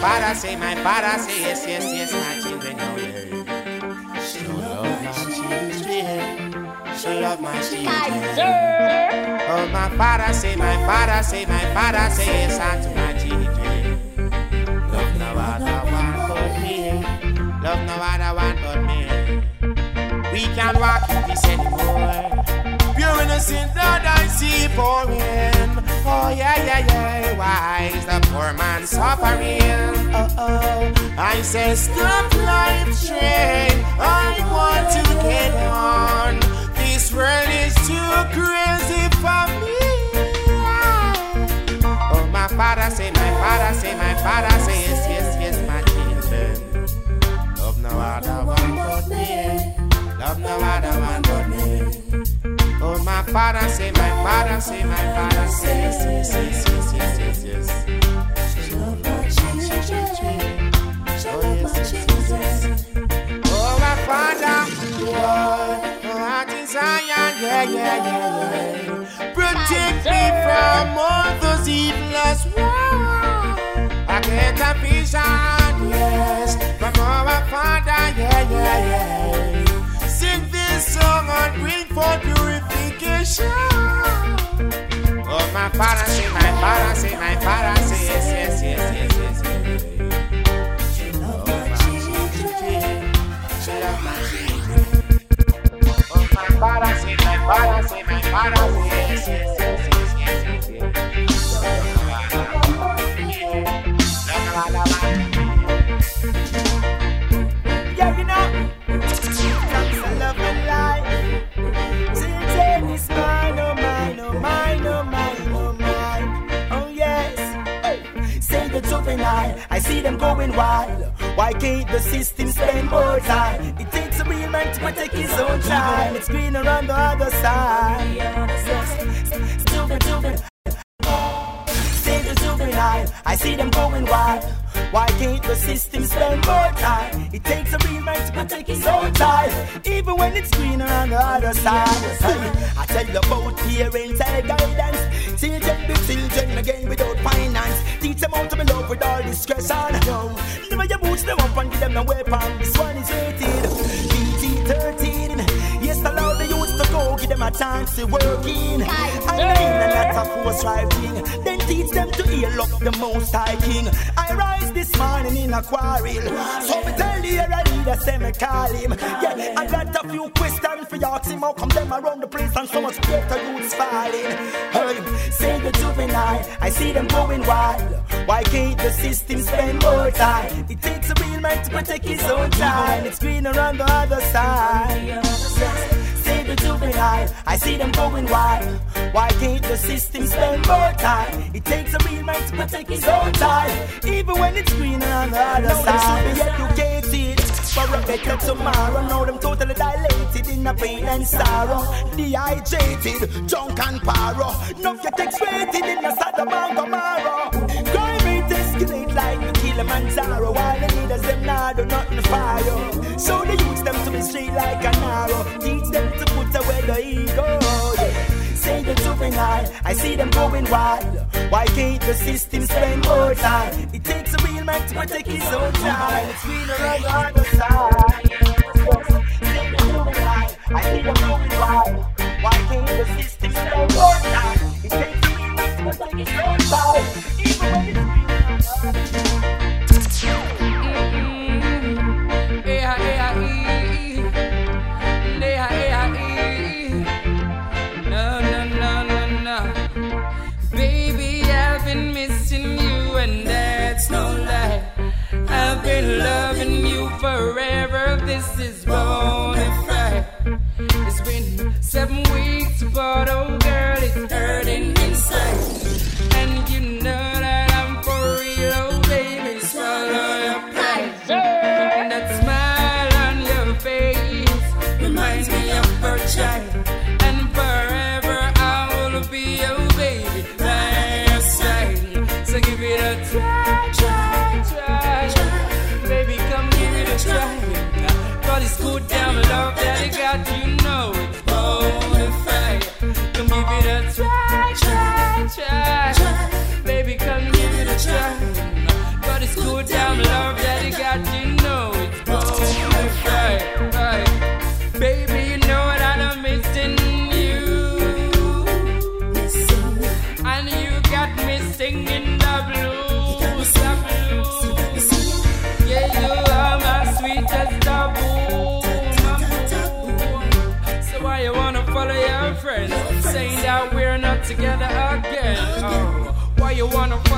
father say, my father say, my father say, yes, yes, yes, my children, oh yeah. She love my children. She love my children. Oh, my father say, my father say, my father say, yes, unto my children. Love no other one but me. Love no other one but me. We can't walk in this anymore. Pure innocent blood I see pouring. Oh yeah, yeah, yeah. Why is the poor man suffering? Oh oh. I say stop life train. I want to father say, my father say, my father say, yes, yes, yes, yes, yes, yes, yes. Oh, my father, Lord, my yeah, yeah, yeah. Protect me from all those evilest ones. I get a vision, yes, from our father, yeah, yeah, yeah. Song and bring forth purification. Oh, my father my father my father say, yes, yes, yes, yes, yes. She my children. She my children. Oh, my father my father my yes, yes, yes, yes, I see them going wild. Why can't the system spend more time? It takes a real man to protect his own child. It's greener on the other side. Stupid. The juvenile, I see them going wild. Why can't the system spend more time? It takes a real man to protect his own child, even when it's greener on the other side. I tell you about parental guidance. Children be children again without finance. Teach them how to be all discretion. No, never you boost them up and give them no weapon. This one is rated PG 13. Yes, allow the youth to go, give them a chance to work in. I mean, and not a force driving. Then teach them to heal up the most high king. I rise this morning in a quarrel. So me tell the air leader, say me call him. Yeah, I got a few questions for you. Ask him how come them around the place and so much better youths falling. Hey, say the juvenile, I see them going wild. Why can't the system spend more time? It takes a real man to protect his own child. It's greener on the other side. Say the juvenile, I see them going wild. Why can't the system spend more time? It takes a real man to protect his own child, even when it's greener on the other no, side. They should be educated for a better tomorrow. Now them totally dilated in a pain and sorrow, dehydrated, drunk and paro. Now get X-rated in a Sodom and Gomorrah. Crime rate escalate like the Kilimanjaro. While the leaders them now do nothing you. So they use them to be straight like an arrow. Teach them to put away the ego. Juvenile, I see them going wild. Why can't the system spend more time? It takes a real man to protect his own child. It's greener on the other side. I see them going wild. Why can't the system spend more time? It takes a real man to protect his own child. Got, you know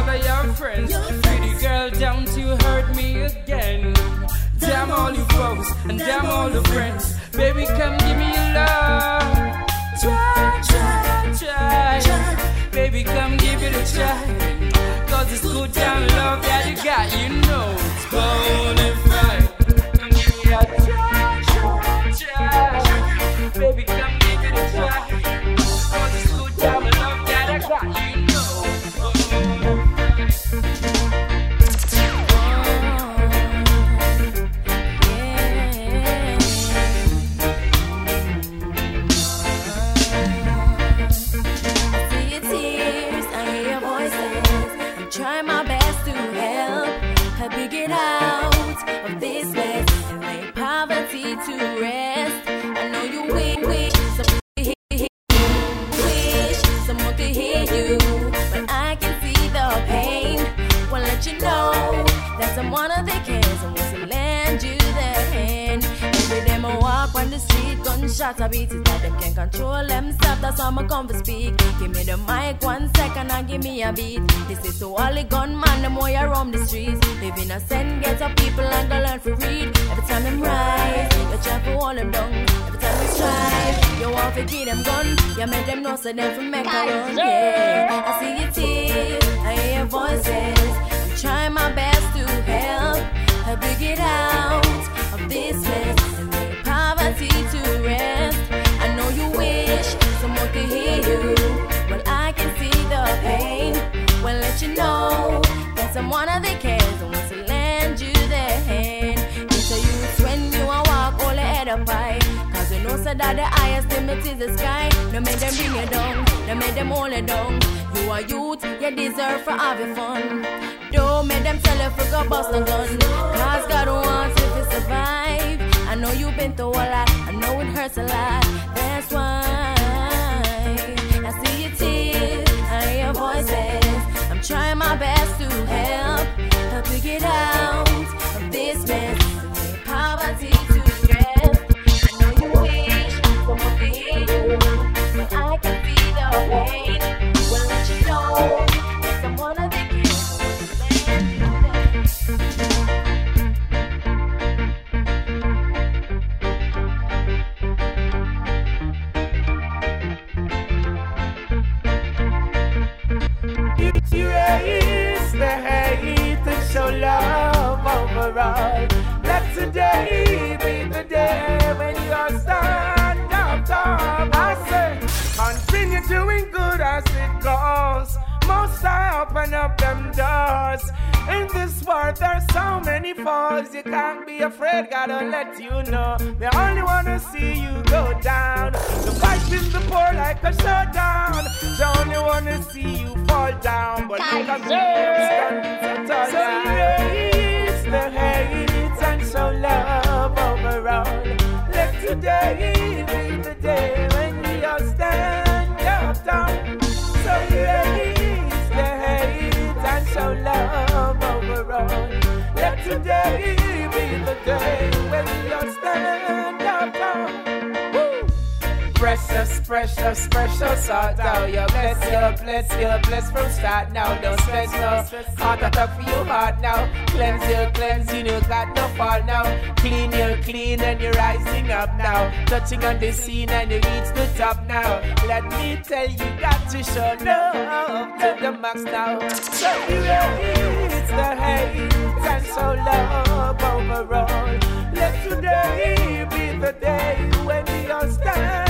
you wanna your friends? Pretty girl, don't you hurt me again. Damn all you folks and damn all the friends. Baby, come give me your love. Try, try, try. Baby, come give it a try. Cause it's good down love that you got, you know it's bonafide. Gunshots I beat it that them can't control themselves. That's why I'm come to speak. Give me the mic one second and give me a beat. This is to all the gunman, the more you roam the streets. Living a send get up people and go learn to read. Every time them rise, you try to hold them down. Every time you strive, you want to give them gun. You make them know so them for make a run. Yeah, I see your tears, I hear your voices. I'm trying my best to help, help you get out of this mess could hear you. Well, I can see the pain. Well, let you know that someone of they cares and wants to lend you their hand. It's a youth when you walk, all up you know so that the highest limit is the sky. No make them bring you down, no make them hold you down. You are youth, you deserve fun. Don't make them tell you for go bust a you to survive. I know you've been through a lot, I know it hurts a lot. That's why tears, I hear voices. I'm trying my best to help, help you get out of this mess. Poverty to. I know you wish someone could hear you, but I can feel the. Overall. Let today be the day when you stand up tall. I say, continue doing good as it goes. Most I open up them doors. In this world, there's so many foes. You can't be afraid, gotta let you know. They only wanna see you go down. The fight is the poor like a showdown. They only wanna see you fall down. But look at me, I'm standing so tall. So today be the day when we all stand up tall. So erase the hate and show love overall. Let today be the day when we all stand up tall. Precious, precious, precious heart now. You're blessed, you're blessed, you're blessed from start now. Don't stress now. Heart attack for your heart now. Cleanse you, cleanse you, you got no fall now. Clean you, clean and you're rising up now. Touching on the scene and you reach the top now. Let me tell you, got to show love to the max now. So you it's the hate and show love overall. Let today be the day when we all stand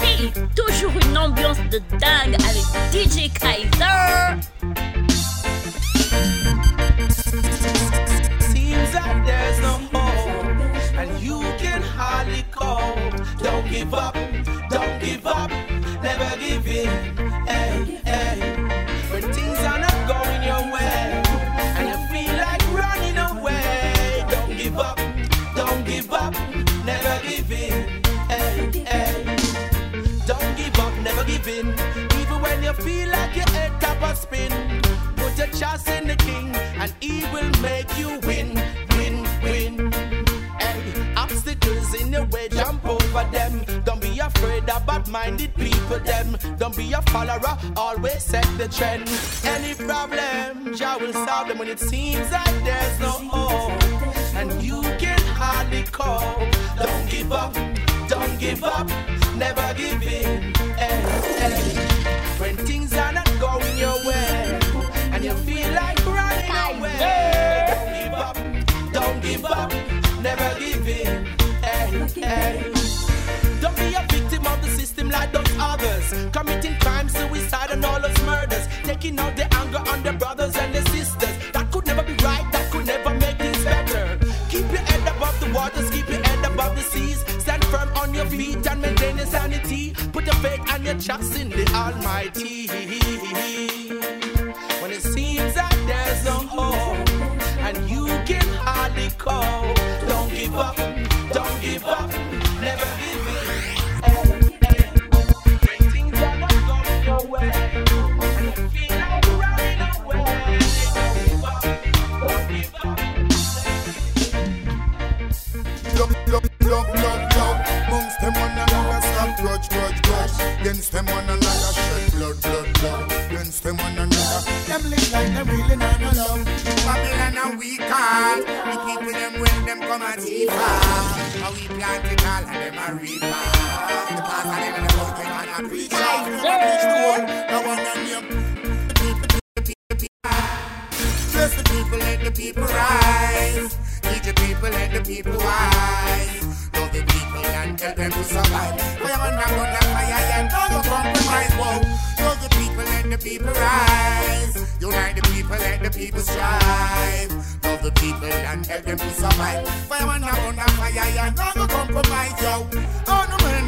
Hey, toujours une ambiance de dingue avec DJ Kaiser. Bad-minded people, them. Don't be a follower, always set the trend. Any problem, Jah will solve them when it seems like there's no hope. And you can hardly cope. Don't give up, don't give up, never give in. Hey, hey. Committing crime, suicide, and all those murders. Taking out the anger on the brothers and the sisters. That could never be right, that could never make things better. Keep your head above the waters, keep your head above the seas. Stand firm on your feet and maintain your sanity. Put your faith and your trust in the Almighty. When it seems that there's no hope and you can hardly cope, don't give up, don't give up, all and them a reap the people and help them to survive. Fireman, I'm gonna fire and don't compromise. Yo.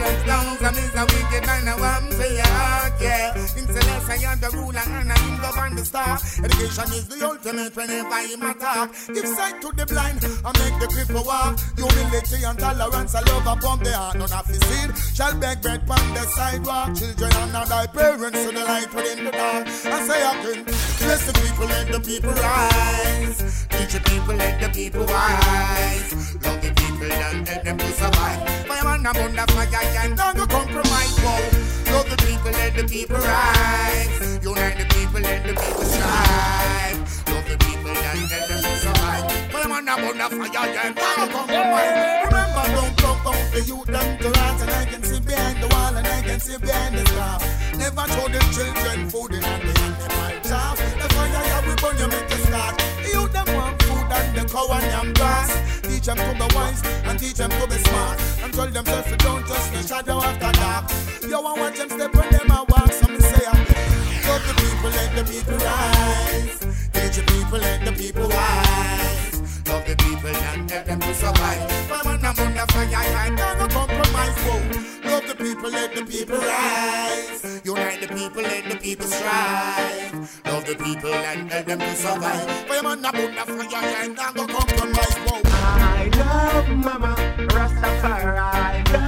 No down. Some is a wicked man, I want to say, ah, yeah. In Celeste, I am the ruler and I am govern the star. Education is the ultimate whenever him attack. Give sight to the blind and make the cripple walk. Humility and tolerance, I love upon the heart. None of the seed shall beg bread on the sidewalk. Children and not thy parents to the light within the dark. I say I can bless the people, let the people rise. Teach the people, let the people wise. Love the people and let them to survive. Fireman, I'm under fire and don't go compromise. Whoa. Love the people, let the people rise. Unite the people, let the people strive. Love the people and let them to survive. Fireman, I'm under fire and don't go compromise. Remember, don't come out the youth them to rise and I can see behind the wall and I can see behind the scarf. Never show the children food in hand the pipe top. The fire you will burn you make you start. The youth them want food and the cow and yam grass. Teach them to be wise and teach them to be smart. And tell them self you don't trust the shadow after dark. You want watch them step when them a walk. So me say, love the people, let the people rise. Teach the people, let the people wise. Love the people and help them to survive. Fireman, I'm under fire and don't compromise. Whoa. Love the people, let the people rise. Unite the people, let the people strive. Love the people and help them to survive. Fireman, I'm under fire and don't compromise. I love mama, Rastafari.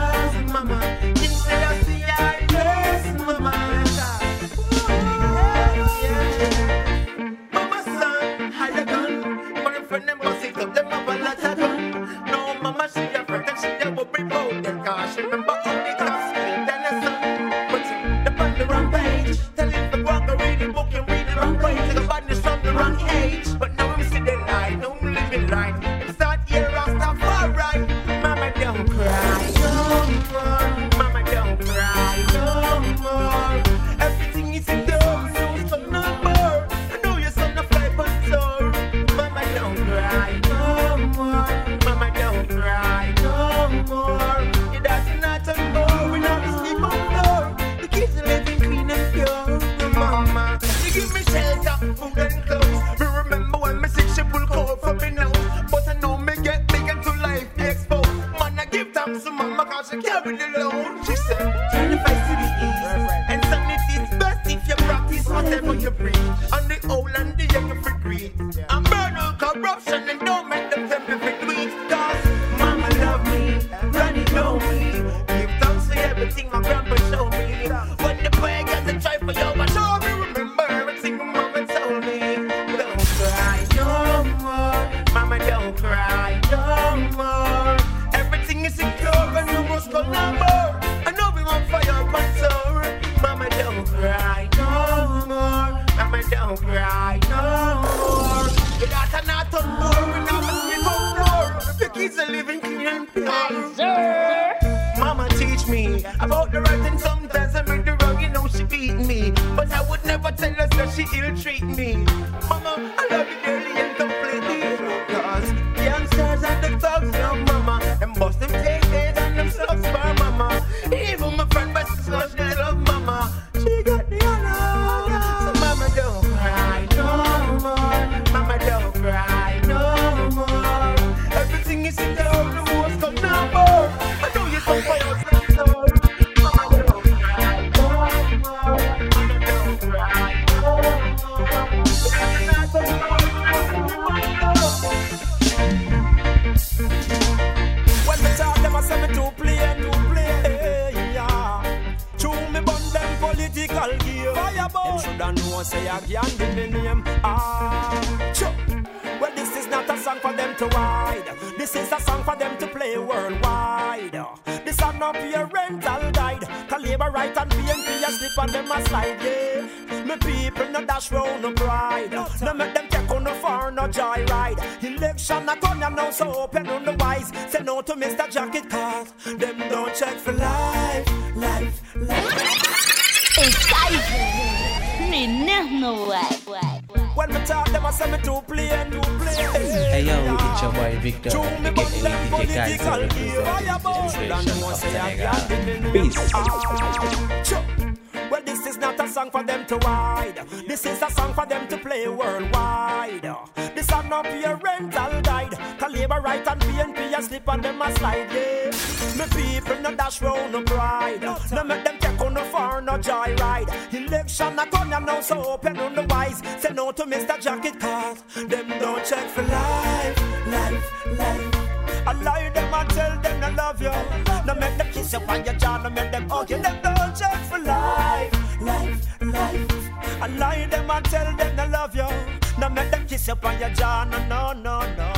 She carry the load. She said, turn your face to the she ill treat me. This is a song for them to play worldwide. This are not your rental guide. Can labor right and PNP a slip on them a slide. Yeah. Me people no dash round no pride. No make them take on no far no joyride. Election a come and now so open on the wise. Say no to Mr. Jacket cause them don't check for life, life, life. M'énerve, no way. When me talk, them a say me too play and too play. Hey yo, it's your boy Victor, True, me aka them political gear. representing the generation of Senegal. Peace. Well, this is not a song for them to ride. This is a song for them to play worldwide. This are not your rental guide. Can labor right and PNP a slip on them a slide. Yeah. Me people no dash round no pride. No make them take on no far no joyride. Election a come and now so open on the wise. Say no to Mr. Jacket cause them don't check for life, life, life. I lie them and tell them I love you. No make them kiss you on your jaw, no make them hug you. Them don't check for life, life, life. I lie them and tell them I love you. No make them kiss you on your jaw, no, no, no, no.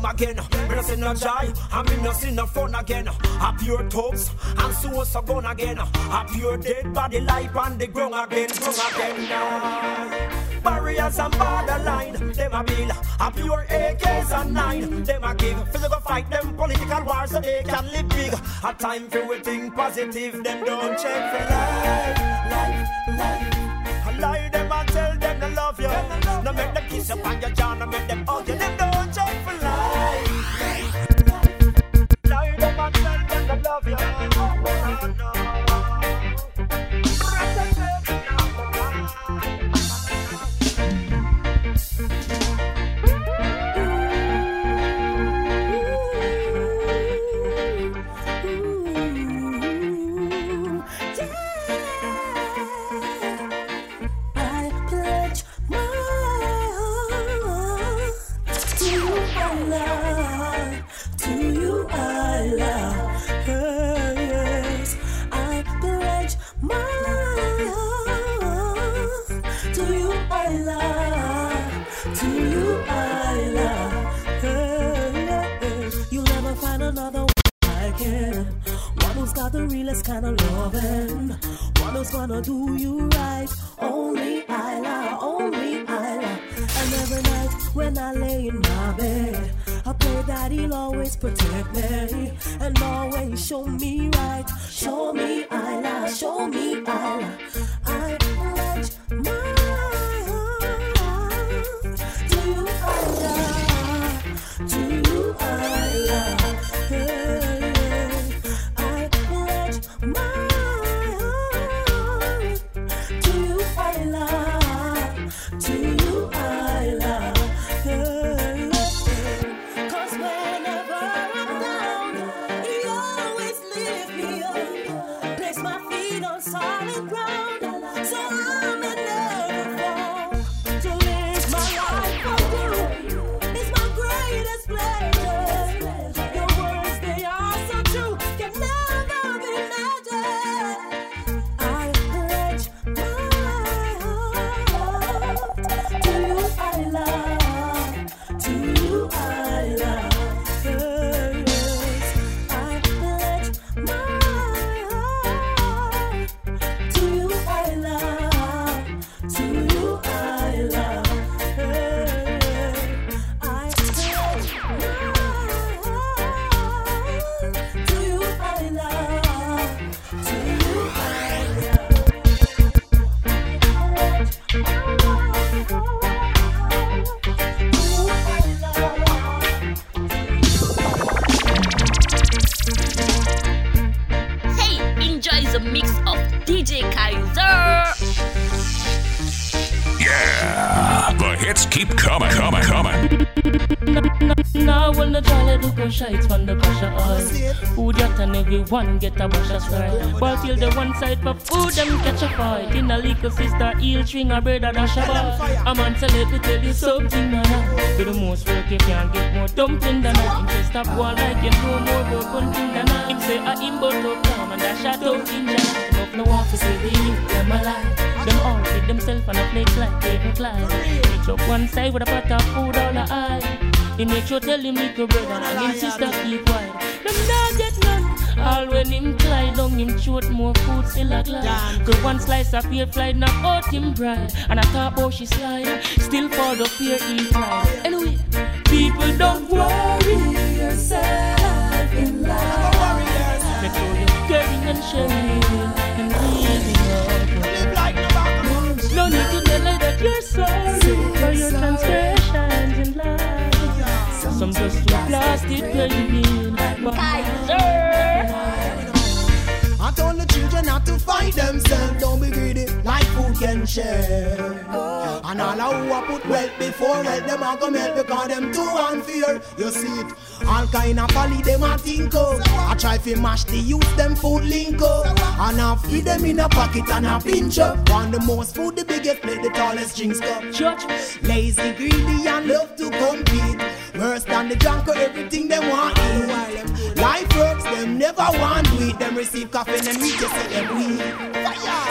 Come again. Me no see no joy, and me no see no fun again. A pure tubs and so so gone again. A pure dead body life on the ground again, ground again now. Barriers and borderline, them a build a pure AKs and nine. Them a give physical fight them political wars so they can live big. A time for we think positive, them don't check for life, life, life. I lie them and tell them I love you. No make them kiss you on your jaw, no make them hug you. Them don't check for love you. Show me right. Show me I love, show me I love. I shite from the pressure oil Food yacht and everyone get a wash a strike But till the one side for food them catch a fight. In a little sister heel string a brother dash a ball. A man say let me tell you something man Do the most work you can't get more dumpling than that Him say stop war like you know more broken thing than that Him say a him but up down and dash out in jam Enough no want to say youth them alive Them all feed themselves on a plate like David Clyde Reach up one side with a pot of food all the eye he make sure tell him little brother and him sister keep quiet. Them not get none. All when him climb down him throat more food still a glide. Cause one slice of pear fly knock out him bride. And I thought about she slide, still fall up here he cry. Anyway, people don't worry yourself in life. Make sure you're caring and sharing plastic craving. But I told the children not to fight themselves. Don't be greedy, like food can share. And all who a put wealth before wealth, them a go melt because them too unfair. You see it, all kind of folly them a think of. I try to mash the youth, them food link up. And I feed them in a pocket and a pinch up. Want the most food, the biggest plate, the tallest drinks cup. Church, lazy, greedy, and love to compete. Worse than the junk or everything they want eat. While them life works, them never want weed. Them receive coffee and we just say them weed.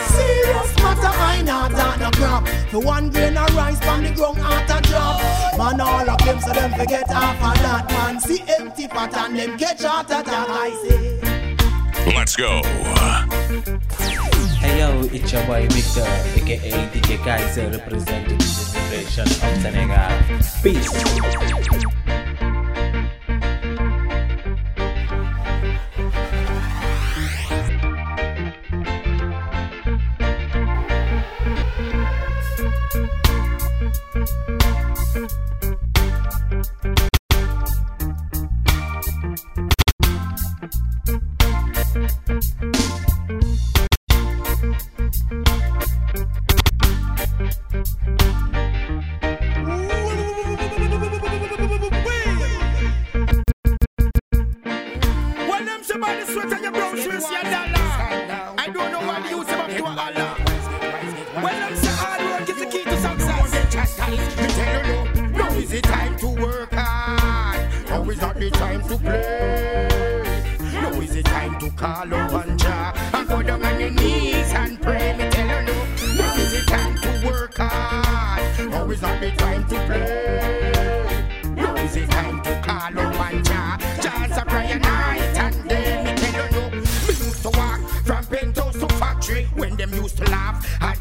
Serious matter, I not on no crap. For one grain of rice from the ground out a drop. Man, all of them so them forget half of that. Man, see empty pot and them catch heart attack. I say. Let's go. Hey yo, it's your boy Victor, aka DJ Kaiser, representing the celebration of Senegal. Peace.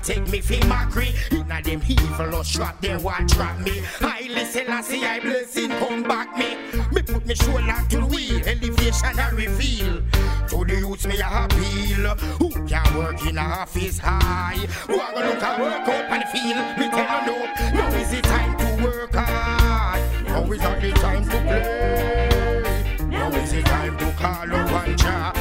take me for mockery. Inna them evil or trap, they want trap me. I listen, I see I blessing come back me. Me put me shoulder to the wheel, elevation I reveal. To the youths me a appeal. Who can work in a office high? Who a gonna look a work on the field? Me tell you no, now is the time to work hard. Now is not the time to play. Now is the time to call up and Jah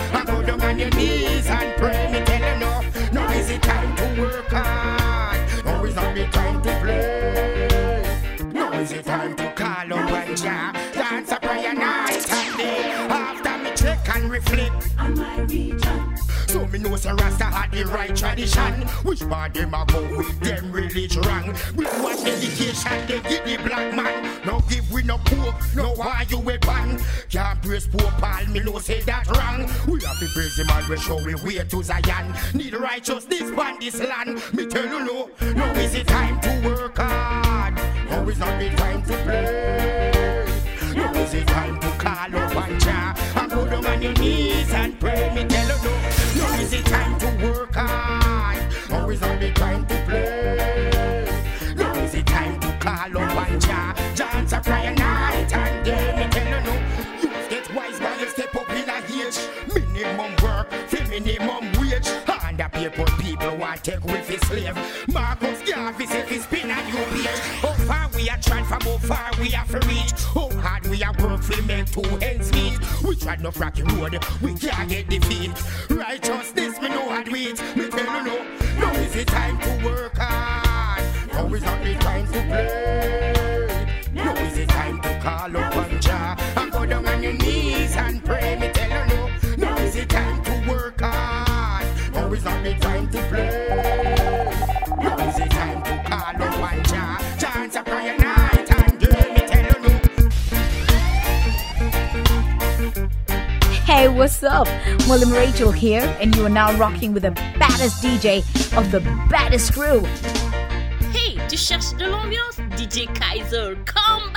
tradition. Which part them a go with them religion wrong? With what dedication they give the black man? No give we no poor, no why you weapon. Can't praise poor Paul, me know say that wrong. We have to praise him and we show we way to Zion. Need righteousness on this land. Me tell you no, now is the time to work hard. Now is not the time to play. Now is the time to call up and Jah and go down on your knees and pray. Me tell you no, now is the time to work hard. Now is not the time to play. Now is the time to call up and Jah. Dance a prayer night and day. Me tell you no, you get wise while you step up in a age. Minimum work, for minimum wage. And the people people want take with his slave. Marcus Garvey say fi spin a new page. How far we are trying from how far we have to reach. How hard we are work for make two ends meet. We tried no rocky road, we can't get defeat. Righteousness me know how to it. Me tell you no, the time to work hard. Now is not the time to play. Now is the time to call up and what's up? William Rachel here, and you are now rocking with the baddest DJ of the baddest crew. Hey, tu cherches de l'ambiance DJ Kaiser, come back